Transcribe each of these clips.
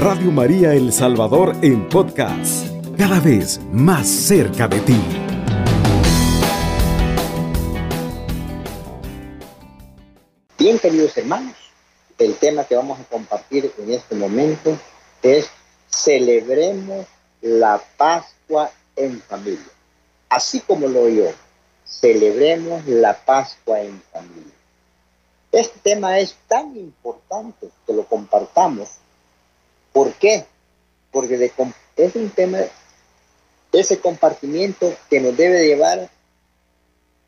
Radio María El Salvador en podcast, cada vez más cerca de ti. Bien, queridos hermanos, el tema que vamos a compartir en este momento es celebremos la Pascua en familia. Así como lo oyó, celebremos la Pascua en familia. Este tema es tan importante que lo compartamos. ¿Por qué? Porque es un tema, ese compartimiento que nos debe llevar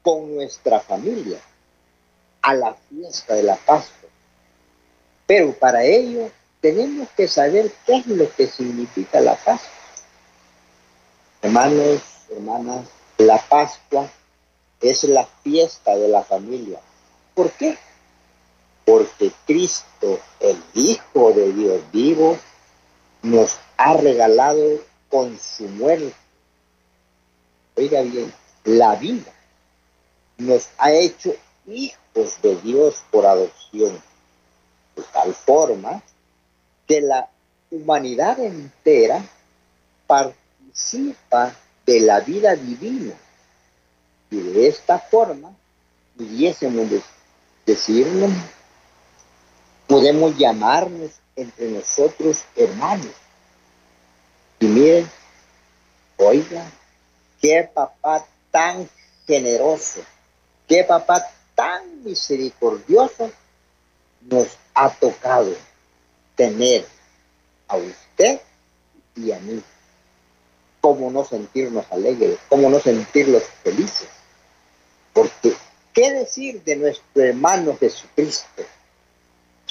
con nuestra familia a la fiesta de la Pascua. Pero para ello tenemos que saber qué es lo que significa la Pascua. Hermanos, hermanas, la Pascua es la fiesta de la familia. ¿Por qué? Porque Cristo, el Hijo de Dios vivo, nos ha regalado con su muerte. Oiga bien, la vida nos ha hecho hijos de Dios por adopción, de tal forma que la humanidad entera participa de la vida divina. Y de esta forma pudiésemos decirnos, podemos llamarnos entre nosotros hermanos. Y miren, oiga, qué papá tan generoso, qué papá tan misericordioso nos ha tocado tener a usted y a mí cómo no sentirnos alegres, cómo no sentirnos felices. Porque, ¿qué decir de nuestro hermano Jesucristo?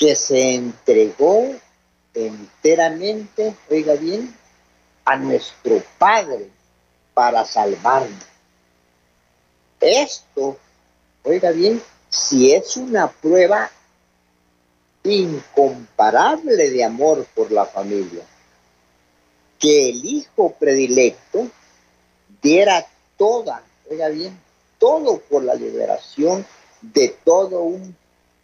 Que se entregó enteramente, oiga bien, a nuestro Padre para salvarnos. Esto, oiga bien, si es una prueba incomparable de amor por la familia que el hijo predilecto diera toda, oiga bien, todo por la liberación de todo un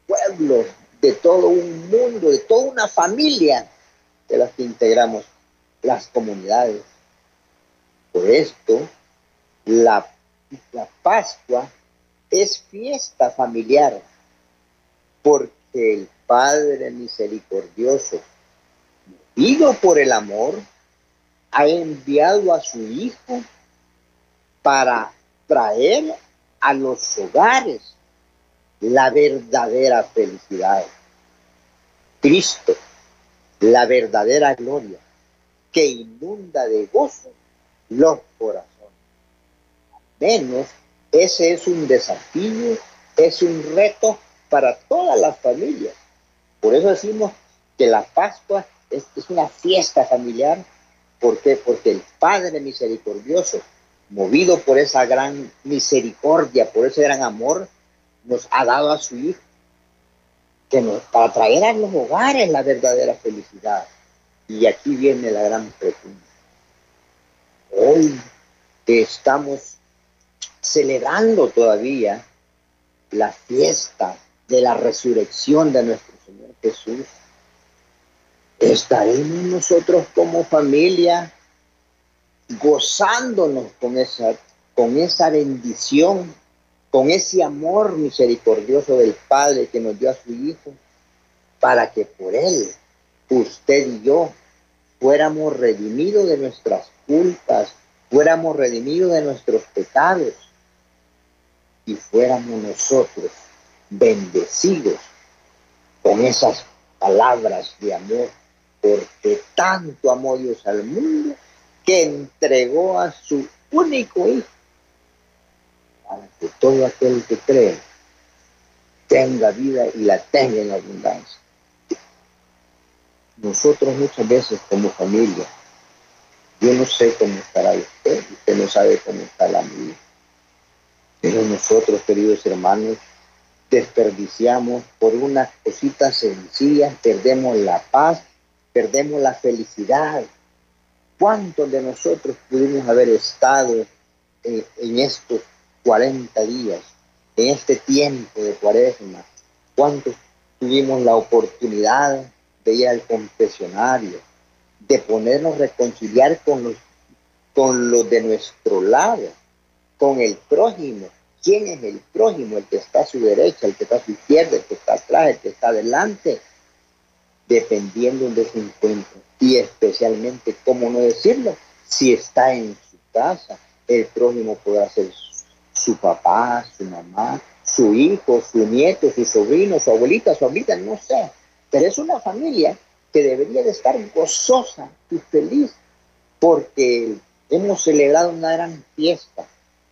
pueblo, de todo un mundo, de toda una familia de las que integramos las comunidades. Por esto, la, la Pascua es fiesta familiar, porque el Padre misericordioso, movido por el amor, ha enviado a su Hijo para traer a los hogares la verdadera felicidad. Cristo, la verdadera gloria, que inunda de gozo los corazones. Menos ese es un desafío, es un reto para todas las familias. Por eso decimos que la Pascua es, es una fiesta familiar ¿Por qué? Porque el Padre misericordioso, movido por esa gran misericordia, por ese gran amor, nos ha dado a su Hijo, que nos, para traer a los hogares la verdadera felicidad. Y aquí viene la gran pregunta. Hoy que estamos celebrando todavía la fiesta de la resurrección de nuestro Señor Jesús, estaremos nosotros como familia gozándonos con esa, con esa bendición, con ese amor misericordioso del Padre que nos dio a su Hijo, para que por Él, usted y yo, fuéramos redimidos de nuestras culpas, fuéramos redimidos de nuestros pecados y fuéramos nosotros bendecidos con esas palabras de amor porque tanto amó Dios al mundo que entregó a su único hijo para que todo aquel que cree tenga vida y la tenga en abundancia. Nosotros muchas veces como familia, yo no sé cómo estará usted, usted no sabe cómo está la mía, pero nosotros, queridos hermanos, desperdiciamos por unas cositas sencillas, perdemos la paz perdemos la felicidad. ¿Cuántos de nosotros pudimos haber estado en, estos 40 días, en este tiempo de cuaresma? ¿Cuántos tuvimos la oportunidad de ir al confesionario, de ponernos reconciliar con los, con los de nuestro lado, con el prójimo. ¿Quién es el prójimo? El que está a su derecha, el que está a su izquierda, el que está atrás, el que está adelante, dependiendo de su encuentro. Y especialmente, ¿cómo no decirlo? Si está en su casa, el prójimo podrá ser su papá, su mamá, su hijo, su nieto, su sobrino, su abuelita, su abuelita, no sé. Pero es una familia que debería de estar gozosa y feliz porque hemos celebrado una gran fiesta,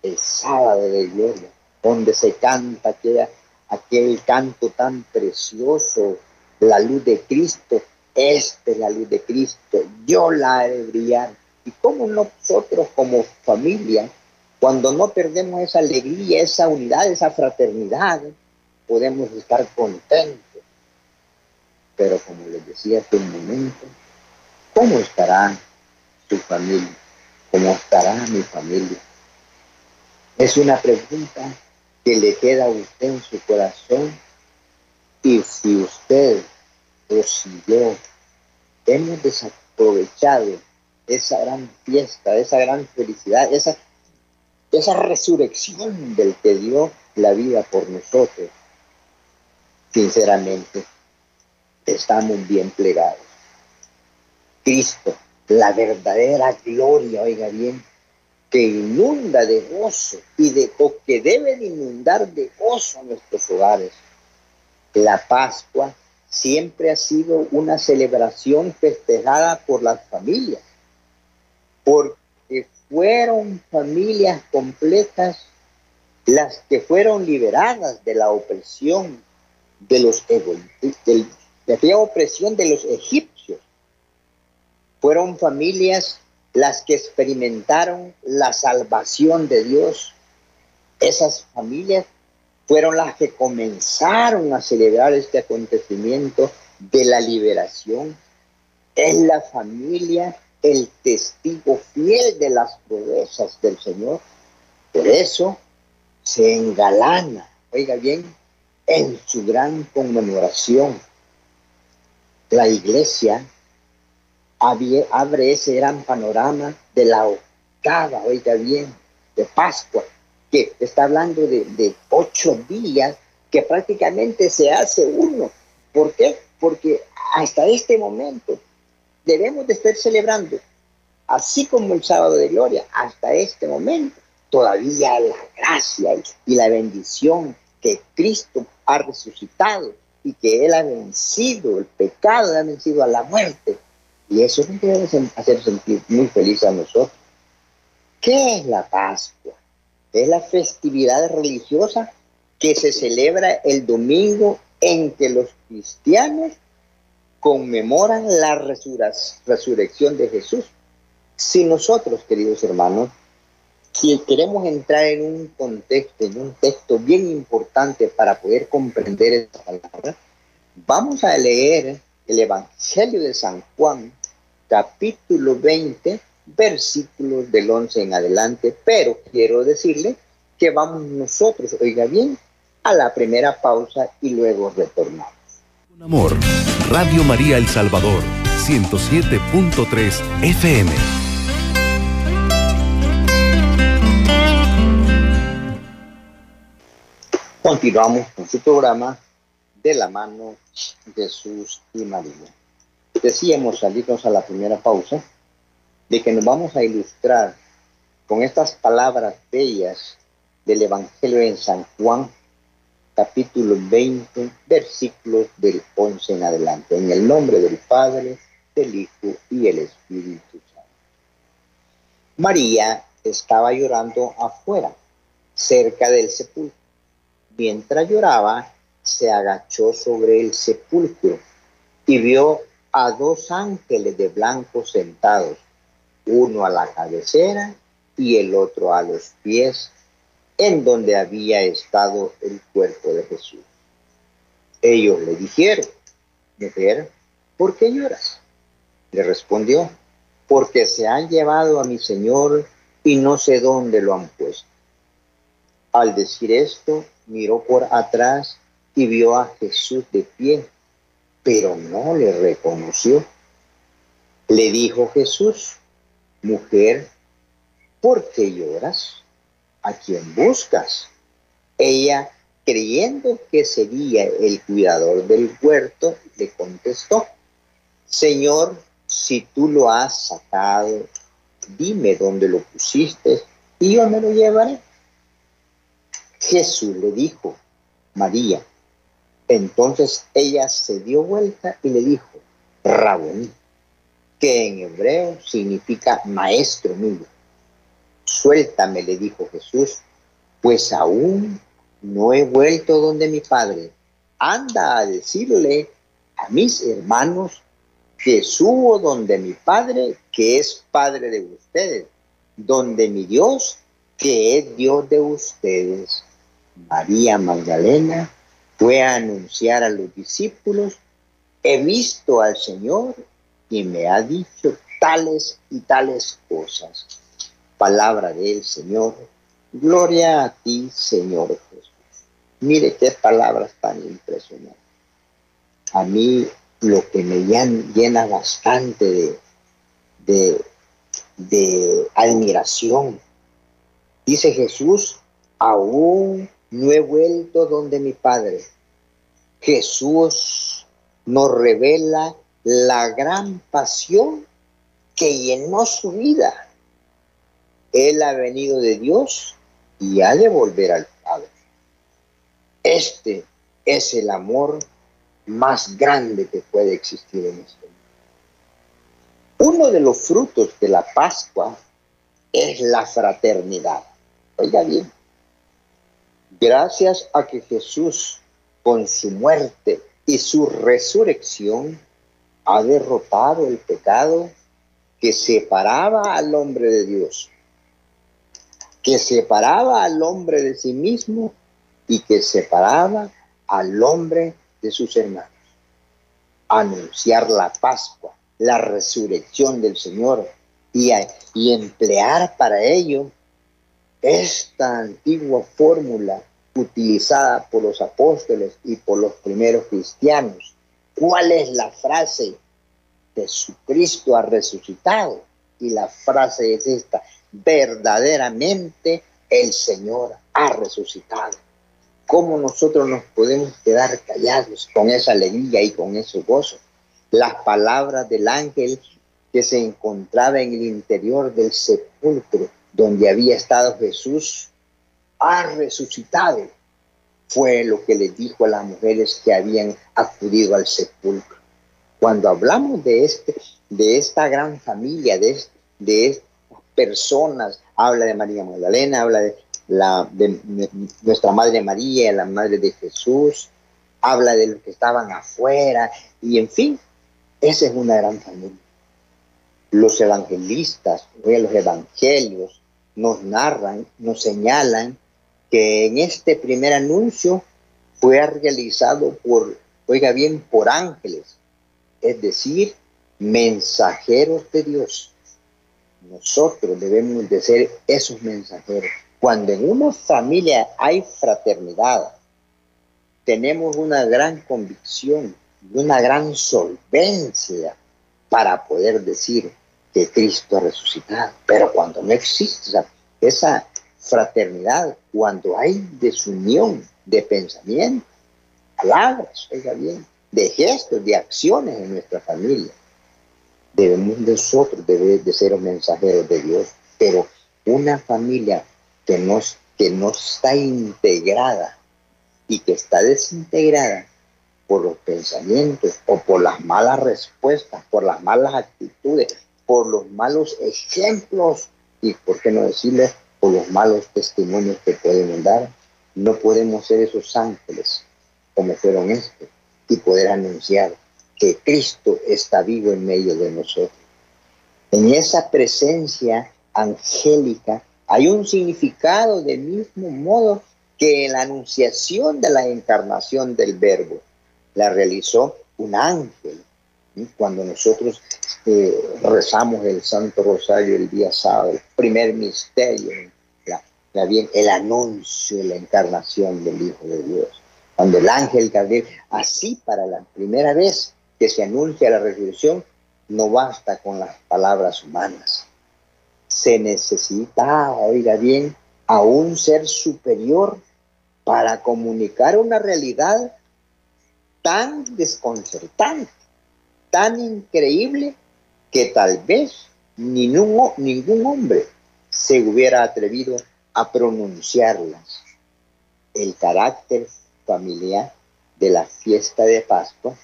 el sábado de gloria, donde se canta aquel, aquel canto tan precioso, la luz de Cristo, esta es la luz de Cristo, yo la de brillar. Y como nosotros como familia, cuando no perdemos esa alegría, esa unidad, esa fraternidad, podemos estar contentos. Pero como les decía hace un momento, ¿cómo estará su familia? ¿Cómo estará mi familia? Es una pregunta que le queda a usted en su corazón y si usted o si yo hemos desaprovechado esa gran fiesta, esa gran felicidad, esa, esa resurrección del que dio la vida por nosotros, sinceramente, estamos bien plegados. Cristo, la verdadera gloria, oiga bien, que inunda de gozo y de, o que debe de inundar de gozo nuestros hogares. La Pascua siempre ha sido una celebración festejada por las familias, porque fueron familias completas las que fueron liberadas de la opresión de los de, de aquella opresión de los egipcios. Fueron familias las que experimentaron la salvación de Dios. Esas familias fueron las que comenzaron a celebrar este acontecimiento de la liberación. Es la familia el testigo fiel de las proezas del Señor. Por eso se engalana, oiga bien, en su gran conmemoración. La iglesia abre ese gran panorama de la octava, oiga bien, de Pascua, que está hablando de, ocho días que prácticamente se hace uno. ¿Por qué? Porque hasta este momento debemos de estar celebrando, así como el sábado de gloria, hasta este momento, todavía la gracia y la bendición que Cristo ha resucitado y que Él ha vencido el pecado, ha vencido a la muerte. Y eso nos debe hacer sentir muy feliz a nosotros. ¿Qué es la Pascua? Es la festividad religiosa que se celebra el domingo en que los cristianos conmemoran la resurrección de Jesús. Si nosotros, queridos hermanos, si queremos entrar en un contexto, en un texto bien importante para poder comprender esta palabra, vamos a leer el Evangelio de San Juan, capítulo 20, versículos del 11 en adelante, pero quiero decirle que vamos nosotros, oiga bien, a la primera pausa y luego retornamos. Con amor, Radio María El Salvador, 107.3 FM. Continuamos con su programa de la mano Jesús y María. Decíamos salirnos a la primera pausa de que nos vamos a ilustrar con estas palabras bellas del Evangelio en San Juan, capítulo 20, versículos del 11 en adelante. En el nombre del Padre, del Hijo y el Espíritu Santo. María estaba llorando afuera, cerca del sepulcro. Mientras lloraba, se agachó sobre el sepulcro y vio a dos ángeles de blanco sentados uno a la cabecera y el otro a los pies, en donde había estado el cuerpo de Jesús. Ellos le dijeron, mujer, ¿por qué lloras? Le respondió, porque se han llevado a mi Señor y no sé dónde lo han puesto. Al decir esto, miró por atrás y vio a Jesús de pie, pero no le reconoció. Le dijo Jesús, mujer, ¿por qué lloras? ¿A quién buscas? Ella, creyendo que sería el cuidador del huerto, le contestó, Señor, si tú lo has sacado, dime dónde lo pusiste y yo me lo llevaré. Jesús le dijo, María. Entonces ella se dio vuelta y le dijo, Rabón, que en hebreo significa maestro mío. Suéltame, le dijo Jesús, pues aún no he vuelto donde mi padre. Anda a decirle a mis hermanos que subo donde mi padre, que es padre de ustedes, donde mi Dios, que es Dios de ustedes. María Magdalena fue a anunciar a los discípulos, he visto al Señor y me ha dicho tales y tales cosas. Palabra del Señor. Gloria a ti, Señor Jesús. Mire qué palabras tan impresionantes. A mí lo que me llena bastante de, admiración. Dice Jesús, aún no he vuelto donde mi Padre. Jesús nos revela la gran pasión que llenó su vida. Él ha venido de Dios y ha de volver al Padre. Este es el amor más grande que puede existir en este mundo. Uno de los frutos de la Pascua es la fraternidad. Oiga bien, gracias a que Jesús con su muerte y su resurrección ha derrotado el pecado que separaba al hombre de Dios, que separaba al hombre de sí mismo y que separaba al hombre de sus hermanos. Anunciar la Pascua, la resurrección del Señor y, emplear para ello esta antigua fórmula utilizada por los apóstoles y por los primeros cristianos. ¿Cuál es la frase? Jesucristo ha resucitado. Y la frase es esta, verdaderamente el Señor ha resucitado. ¿Cómo nosotros nos podemos quedar callados con esa alegría y con ese gozo? Las palabras del ángel que se encontraba en el interior del sepulcro donde había estado Jesús, ha resucitado. Fue lo que le dijo a las mujeres que habían acudido al sepulcro. Cuando hablamos de, este, de esta gran familia, de, de personas, habla de María Magdalena, habla de, la, nuestra Madre María, la Madre de Jesús, habla de los que estaban afuera, y en fin, esa es una gran familia. Los evangelistas, los evangelios, nos narran, nos señalan que en este primer anuncio fue realizado por, oiga bien, por ángeles, es decir, mensajeros de Dios. Nosotros debemos de ser esos mensajeros. Cuando en una familia hay fraternidad, tenemos una gran convicción y una gran solvencia para poder decir, que Cristo ha resucitado. Pero cuando no existe esa, fraternidad, cuando hay desunión de pensamiento, palabras, oiga bien, de gestos, de acciones en nuestra familia, debemos nosotros de ser mensajeros de Dios. Pero una familia que no, que está integrada y que está desintegrada por los pensamientos o por las malas respuestas, por las malas actitudes, por los malos ejemplos y, por qué no decirles, por los malos testimonios que podemos dar. No podemos ser esos ángeles como fueron estos y poder anunciar que Cristo está vivo en medio de nosotros. En esa presencia angélica hay un significado del mismo modo que en la anunciación de la encarnación del Verbo la realizó un ángel. Cuando nosotros eh, rezamos el Santo Rosario el día sábado, el primer misterio, el anuncio de la encarnación del Hijo de Dios. Cuando el ángel Gabriel, así para la primera vez que se anuncia la resurrección, no basta con las palabras humanas. Se necesita, oiga bien, a un ser superior para comunicar una realidad tan desconcertante, tan increíble, que tal vez ningún, ningún hombre se hubiera atrevido a pronunciarlas. El carácter familiar de la fiesta de Pascua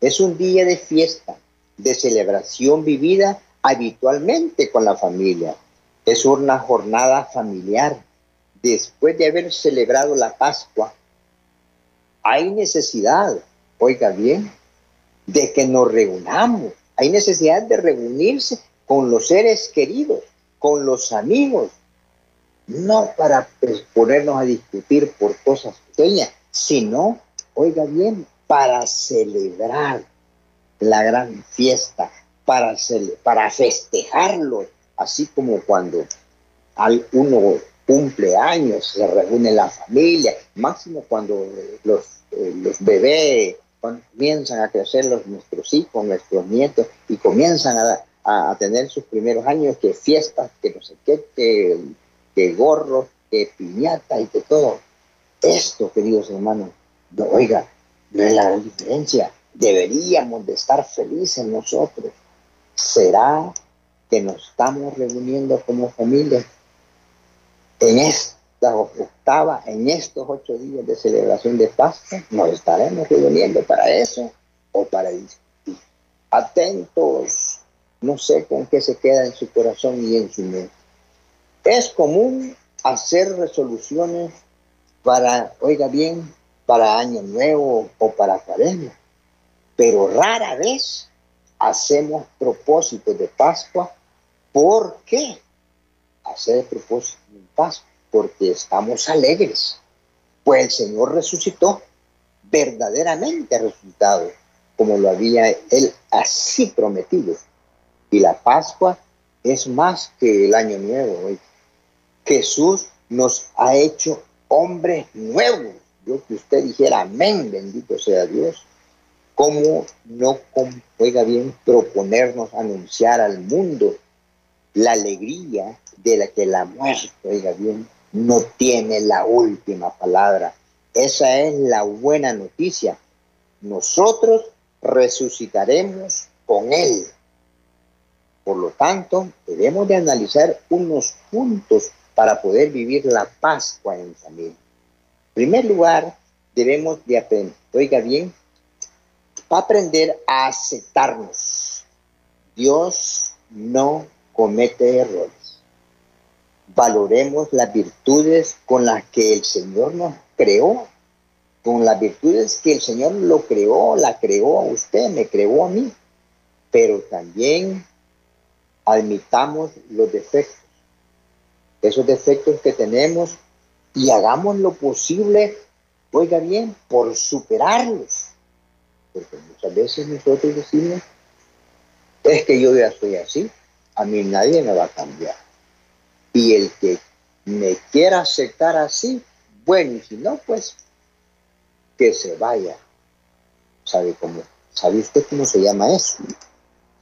es un día de fiesta, de celebración vivida habitualmente con la familia. Es una jornada familiar. Después de haber celebrado la Pascua, hay necesidad, oiga bien, de que nos reunamos. Hay necesidad de reunirse con los seres queridos, con los amigos, no para ponernos a discutir por cosas pequeñas, sino, oiga bien, para celebrar la gran fiesta, para, para festejarlo, así como cuando uno cumple años, se reúne la familia, máximo cuando los, eh, los bebés comienzan a crecer los, nuestros hijos, nuestros nietos, y comienzan a, a, tener sus primeros años, que fiestas, que no sé qué, que, gorros, que piñata y que todo. Esto, queridos hermanos, oiga, no es la diferencia. Deberíamos de estar felices nosotros. ¿Será que nos estamos reuniendo como familia en esta octava, en estos ocho días de celebración de Pascua? ¿Nos estaremos reuniendo para eso o para discutir? Atentos, no sé con qué se queda en su corazón y en su mente. Es común hacer resoluciones para, oiga bien, para Año Nuevo o para Cuaresma, pero rara vez hacemos propósitos de Pascua. ¿Por qué hacer propósitos de Pascua? Porque estamos alegres, pues el Señor resucitó, verdaderamente resucitado, como lo había Él así prometido. Y la Pascua es más que el Año Nuevo. Jesús nos ha hecho hombres nuevos. Yo que usted dijera, amén, bendito sea Dios. ¿Cómo no, oiga bien, proponernos anunciar al mundo la alegría de la que la muerte, oiga bien, no tiene la última palabra? Esa es la buena noticia. Nosotros resucitaremos con Él. Por lo tanto, debemos de analizar unos puntos para poder vivir la Pascua en familia. Primer lugar, debemos de aprender, oiga bien, aprender a aceptarnos. Dios no comete errores. Valoremos las virtudes con las que el Señor nos creó, con las virtudes que el Señor lo creó, la creó a usted, me creó a mí, pero también admitamos los defectos, esos defectos que tenemos y hagamos lo posible, oiga bien, por superarlos porque muchas veces nosotros decimos, es que yo ya soy así, a mí nadie me va a cambiar. Y el que me quiera aceptar así, bueno, y si no, pues que se vaya. ¿Sabe cómo? ¿Sabe usted cómo se llama eso?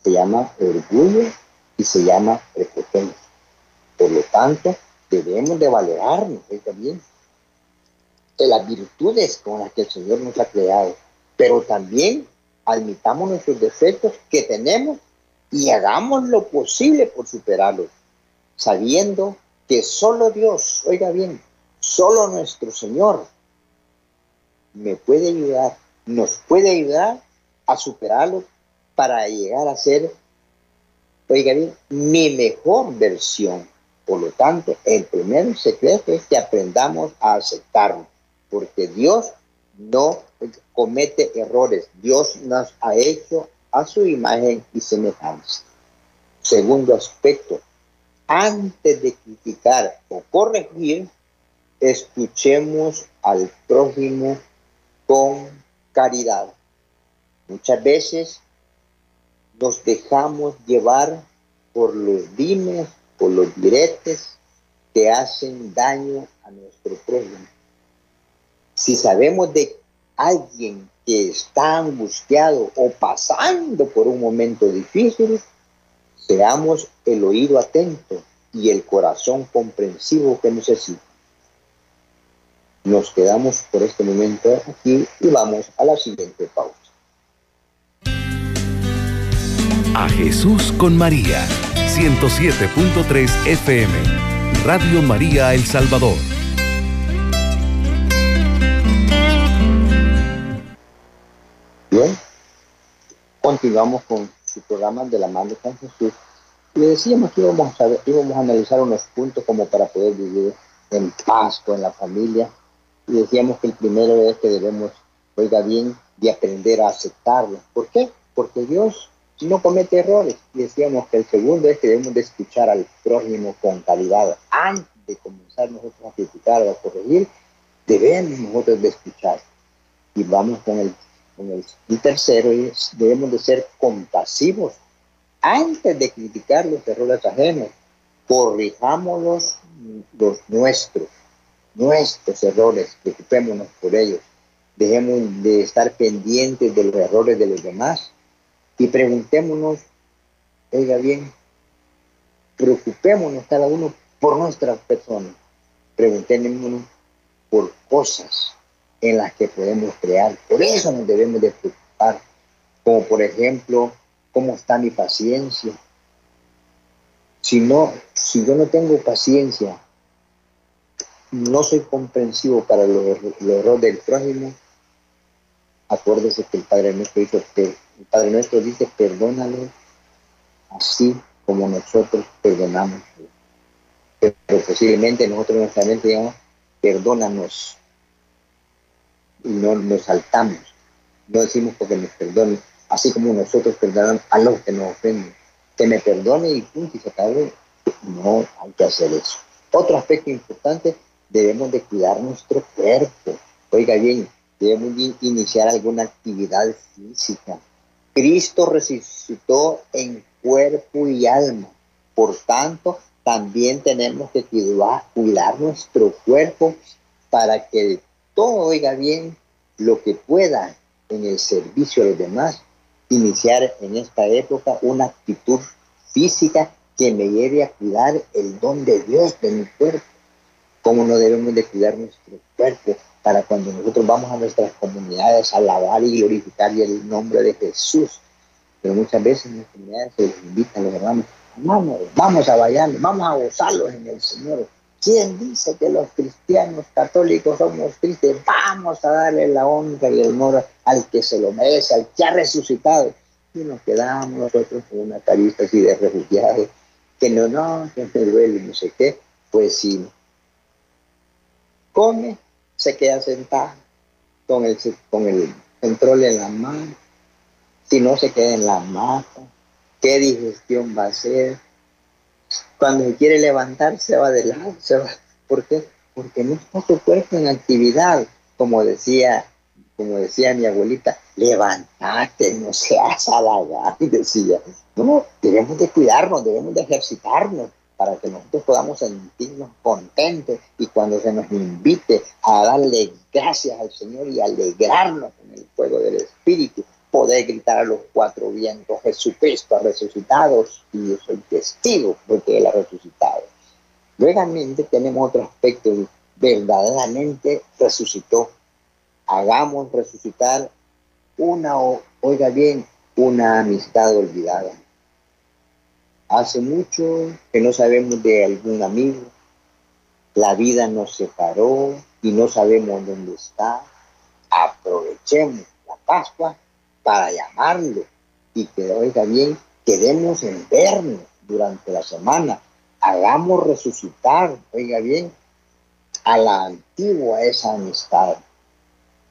Se llama orgullo y se llama prepotencia. Por lo tanto, debemos de valorarnos también de las virtudes con las que el Señor nos ha creado pero también admitamos nuestros defectos que tenemos y hagamos lo posible por superarlos, sabiendo que solo Dios, oiga bien, solo nuestro Señor me puede ayudar, nos puede ayudar a superarlos para llegar a ser, oiga bien, mi mejor versión. Por lo tanto, el primer secreto es que aprendamos a aceptarnos, porque Dios no comete errores. Dios nos ha hecho a su imagen y semejanza. Segundo aspecto, antes de criticar o corregir, escuchemos al prójimo con caridad. Muchas veces nos dejamos llevar por los dimes, por los diretes que hacen daño a nuestro prójimo si sabemos de alguien que está angustiado o pasando por un momento difícil, seamos el oído atento y el corazón comprensivo que necesita. Nos quedamos por este momento aquí y vamos a la siguiente pausa. A Jesús con María, 107.3 FM, Radio María El Salvador. Bien, continuamos con su programa de la mano con Jesús. Le decíamos que íbamos a, íbamos a analizar unos puntos como para poder vivir en paz con la familia. Y decíamos que el primero es que debemos, oiga bien, de aprender a aceptarlo. ¿Por qué? Porque Dios no comete errores. Decíamos que el segundo es que debemos de escuchar al prójimo con calidad. Antes de comenzar nosotros a criticar o a corregir, debemos nosotros de escuchar. Y vamos con el y tercero es, debemos de ser compasivos antes de criticar los errores ajenos. Corrijámonos los nuestros, nuestros errores, preocupémonos por ellos. Dejemos de estar pendientes de los errores de los demás y preguntémonos, oiga bien, preocupémonos cada uno por nuestras personas, preguntémonos por cosas en las que podemos crear. Por eso nos debemos de preocupar, como por ejemplo, cómo está mi paciencia. Si no, si yo no tengo paciencia, no soy comprensivo para los, errores del prójimo, acuérdese que el Padre Nuestro dice, el Padre Nuestro dice, perdónalo así como nosotros perdonamos. Pero posiblemente nosotros nuestra mente digamos, perdónanos y no nos saltamos. No decimos porque nos perdone, así como nosotros perdonamos a los que nos ofenden. Que me perdone y punto, y se acabe. No hay que hacer eso. Otro aspecto importante, debemos de cuidar nuestro cuerpo. Oiga bien, debemos de iniciar alguna actividad física. Cristo resucitó en cuerpo y alma. Por tanto, también tenemos que cuidar, cuidar nuestro cuerpo para que todo oiga bien lo que pueda en el servicio a los demás, iniciar en esta época una actitud física que me lleve a cuidar el don de Dios de mi cuerpo. ¿Cómo no debemos de cuidar nuestro cuerpo para cuando nosotros vamos a nuestras comunidades a alabar y glorificar el nombre de Jesús? Pero muchas veces en las comunidades se les invita a los hermanos, vamos, vamos a bailar, vamos a gozarlos en el Señor. ¿Quién dice que los cristianos católicos somos tristes? Vamos a darle la honra y el honor al que se lo merece, al que ha resucitado. Y nos quedamos nosotros con una carita así de refugiados, que no, no, que me duele, no sé qué. Pues si come, se queda sentado con el, con el control en la mano. Si no, se queda en la mata. ¿Qué digestión va a hacer? Cuando se quiere levantar, se va de lado, se va. ¿Por qué? Porque no está su cuerpo en actividad, como decía, como decía mi abuelita, levantate, no seas halagán, decía. No, debemos de cuidarnos, debemos de ejercitarnos para que nosotros podamos sentirnos contentos y cuando se nos invite a darle gracias al Señor y alegrarnos en el fuego del Espíritu, poder gritar a los cuatro vientos, Jesucristo ha resucitado y yo soy testigo de que Él ha resucitado. Luego tenemos otro aspecto, verdaderamente resucitó. Hagamos resucitar una, oiga bien, una amistad olvidada. Hace mucho que no sabemos de algún amigo, la vida nos separó y no sabemos dónde está. Aprovechemos la Pascua para llamarlo y que, oiga bien, queremos en vernos durante la semana. Hagamos resucitar, oiga bien, a la antigua esa amistad.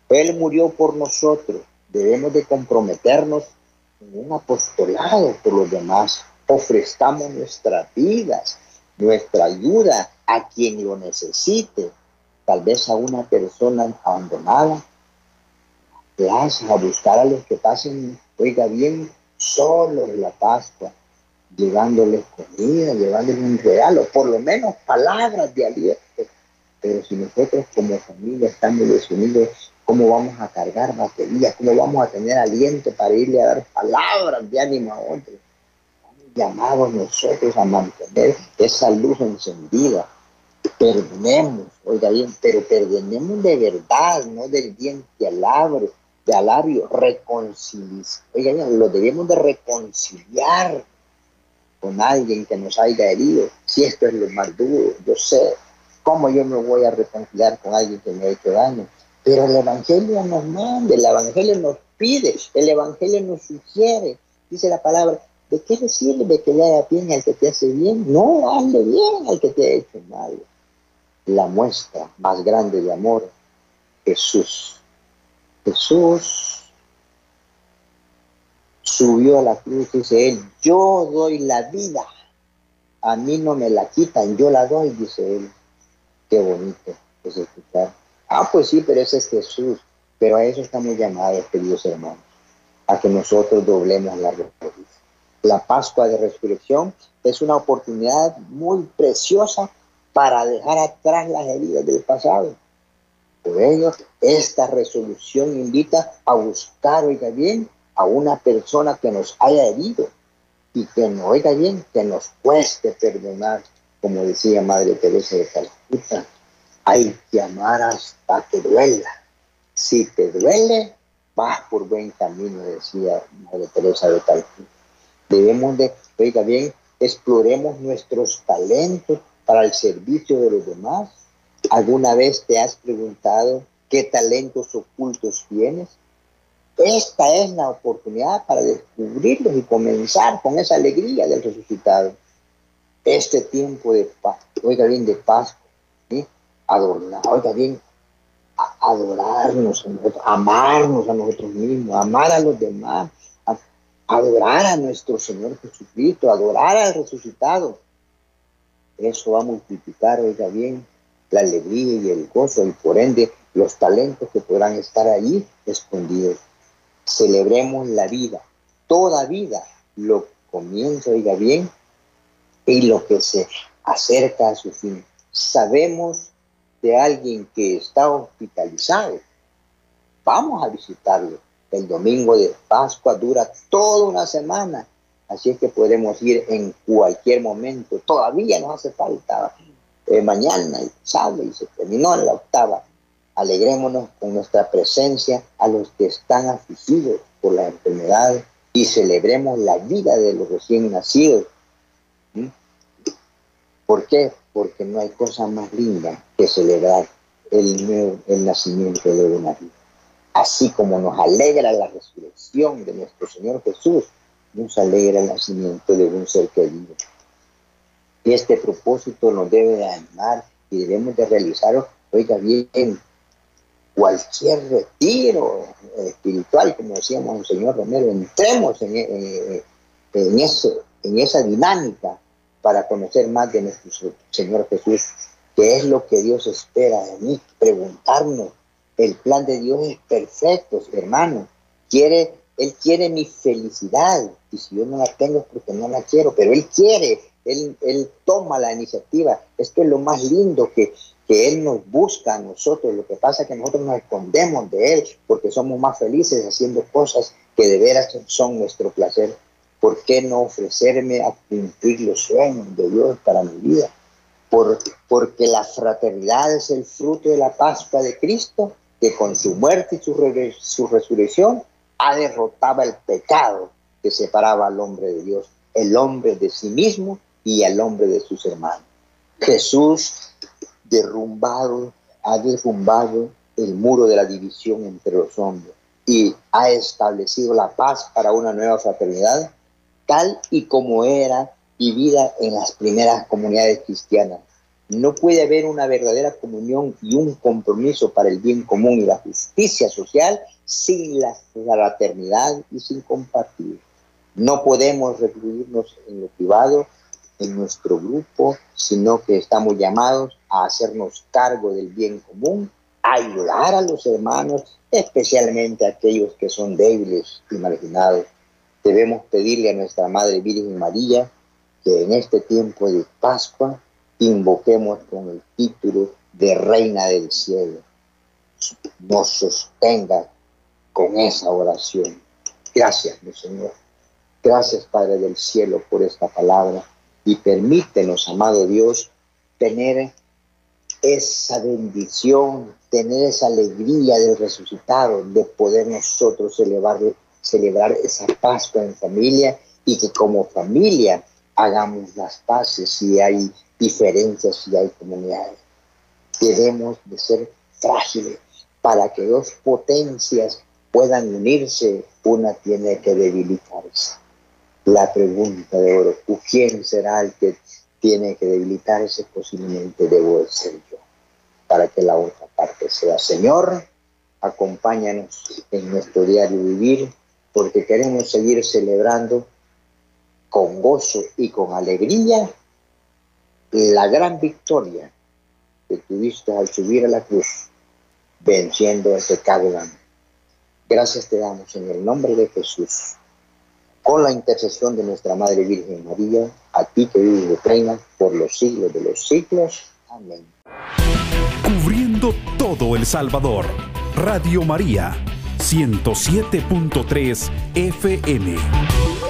Él murió por nosotros. Debemos de comprometernos en un apostolado por los demás. Ofrezcamos nuestras vidas, nuestra ayuda a quien lo necesite. Tal vez a una persona abandonada, a buscar a los que pasen, oiga bien, solo en la Pascua, llevándoles comida, llevándoles un regalo, por lo menos palabras de aliento. Pero si nosotros como familia estamos desunidos, ¿Cómo vamos a cargar baterías? ¿Cómo vamos a tener aliento para irle a dar palabras de ánimo a otros? Llamados nosotros a mantener esa luz encendida. Perdonemos, oiga bien, pero perdonemos de verdad, no del diente alabro, de alabio, reconciliar. Oiga bien, lo debemos de reconciliar con alguien que nos haya herido. Si esto es lo más duro, yo sé cómo yo me voy a reconciliar con alguien que me ha hecho daño pero el Evangelio nos manda, el Evangelio nos pide, el Evangelio nos sugiere. Dice la palabra, ¿de qué le sirve que le haga bien al que te hace bien? No, hazle bien al que te ha hecho mal. La muestra más grande de amor, Jesús. Jesús subió a la cruz, dice él, yo doy la vida. A mí no me la quitan, yo la doy, dice él. Qué bonito es escuchar Ah, pues sí, pero ese es Jesús. Pero a eso estamos llamados, queridos hermanos, a que nosotros doblemos la rodillas. La Pascua de Resurrección es una oportunidad muy preciosa para dejar atrás las heridas del pasado. Por ello, esta resolución invita a buscar, oiga bien, a una persona que nos haya herido y que no oiga bien, que nos cueste perdonar, como decía Madre Teresa de Calcuta, hay que amar hasta que duela. Si te duele, vas por buen camino, decía Madre Teresa de Calcuta. Debemos de, oiga bien, exploremos nuestros talentos para el servicio de los demás. ¿Alguna vez te has preguntado qué talentos ocultos tienes? Esta es la oportunidad para descubrirlos y comenzar con esa alegría del resucitado. Este tiempo de paz, oiga bien, de paz, adornar, oiga bien, adorarnos, amarnos a nosotros mismos, amar a los demás, adorar a nuestro Señor Jesucristo, adorar al resucitado. Eso va a multiplicar, oiga bien, la alegría y el gozo y por ende los talentos que podrán estar ahí escondidos. Celebremos la vida, toda vida, lo comienza, oiga bien, y lo que se acerca a su fin. Sabemos de alguien que está hospitalizado, vamos a visitarlo. El domingo de Pascua dura toda una semana, así es que podemos ir en cualquier momento. Todavía nos hace falta eh, mañana y sábado y se terminó en la octava. Alegrémonos con nuestra presencia a los que están afligidos por la enfermedad y celebremos la vida de los recién nacidos. ¿Mm? ¿Por qué? porque no hay cosa más linda que celebrar el, el nacimiento de una vida. Así como nos alegra la resurrección de nuestro Señor Jesús, nos alegra el nacimiento de un ser querido. Y este propósito nos debe de animar y debemos de realizarlo, oiga bien, cualquier retiro espiritual, como decíamos el señor Romero, entremos en, en, en, eso, en esa dinámica para conocer más de nuestro Señor Jesús, qué es lo que Dios espera de mí, preguntarnos. El plan de Dios es perfecto, hermano. Quiere, Él quiere mi felicidad. Y si yo no la tengo es porque no la quiero, pero Él quiere, Él, él toma la iniciativa. Esto es lo más lindo que, que Él nos busca a nosotros. Lo que pasa es que nosotros nos escondemos de Él porque somos más felices haciendo cosas que de veras son nuestro placer. ¿Por qué no ofrecerme a cumplir los sueños de Dios para mi vida? Por, porque la fraternidad es el fruto de la Pascua de Cristo, que con su muerte y su, su resurrección ha derrotado el pecado que separaba al hombre de Dios, el hombre de sí mismo y al hombre de sus hermanos. Jesús derrumbado, ha derrumbado el muro de la división entre los hombres y ha establecido la paz para una nueva fraternidad tal y como era vivida en las primeras comunidades cristianas. No puede haber una verdadera comunión y un compromiso para el bien común y la justicia social sin la fraternidad y sin compartir. No podemos recluirnos en lo privado, en nuestro grupo, sino que estamos llamados a hacernos cargo del bien común, a ayudar a los hermanos, especialmente a aquellos que son débiles y marginados debemos pedirle a nuestra Madre Virgen María que en este tiempo de Pascua invoquemos con el título de Reina del Cielo. nos sostenga con esa oración. Gracias, mi Señor. Gracias, Padre del Cielo, por esta palabra. Y permítenos, amado Dios, tener esa bendición, tener esa alegría del resucitado, de poder nosotros celebrar, celebrar esa Pascua en familia y que como familia hagamos las paces si hay diferencias, si hay comunidades. Debemos de ser frágiles para que dos potencias puedan unirse, una tiene que debilitarse. La pregunta de oro, ¿quién será el que tiene que debilitarse? Posiblemente debo ser yo, para que la otra parte sea. Señor, acompáñanos en nuestro diario vivir, porque queremos seguir celebrando con gozo y con alegría la gran victoria que tuviste al subir a la cruz, venciendo ese pecado. Gracias te damos en el nombre de Jesús, con la intercesión de nuestra Madre Virgen María, a ti que vives y reina por los siglos de los siglos. Amén. Cubriendo todo El Salvador, Radio María, 107.3 FM.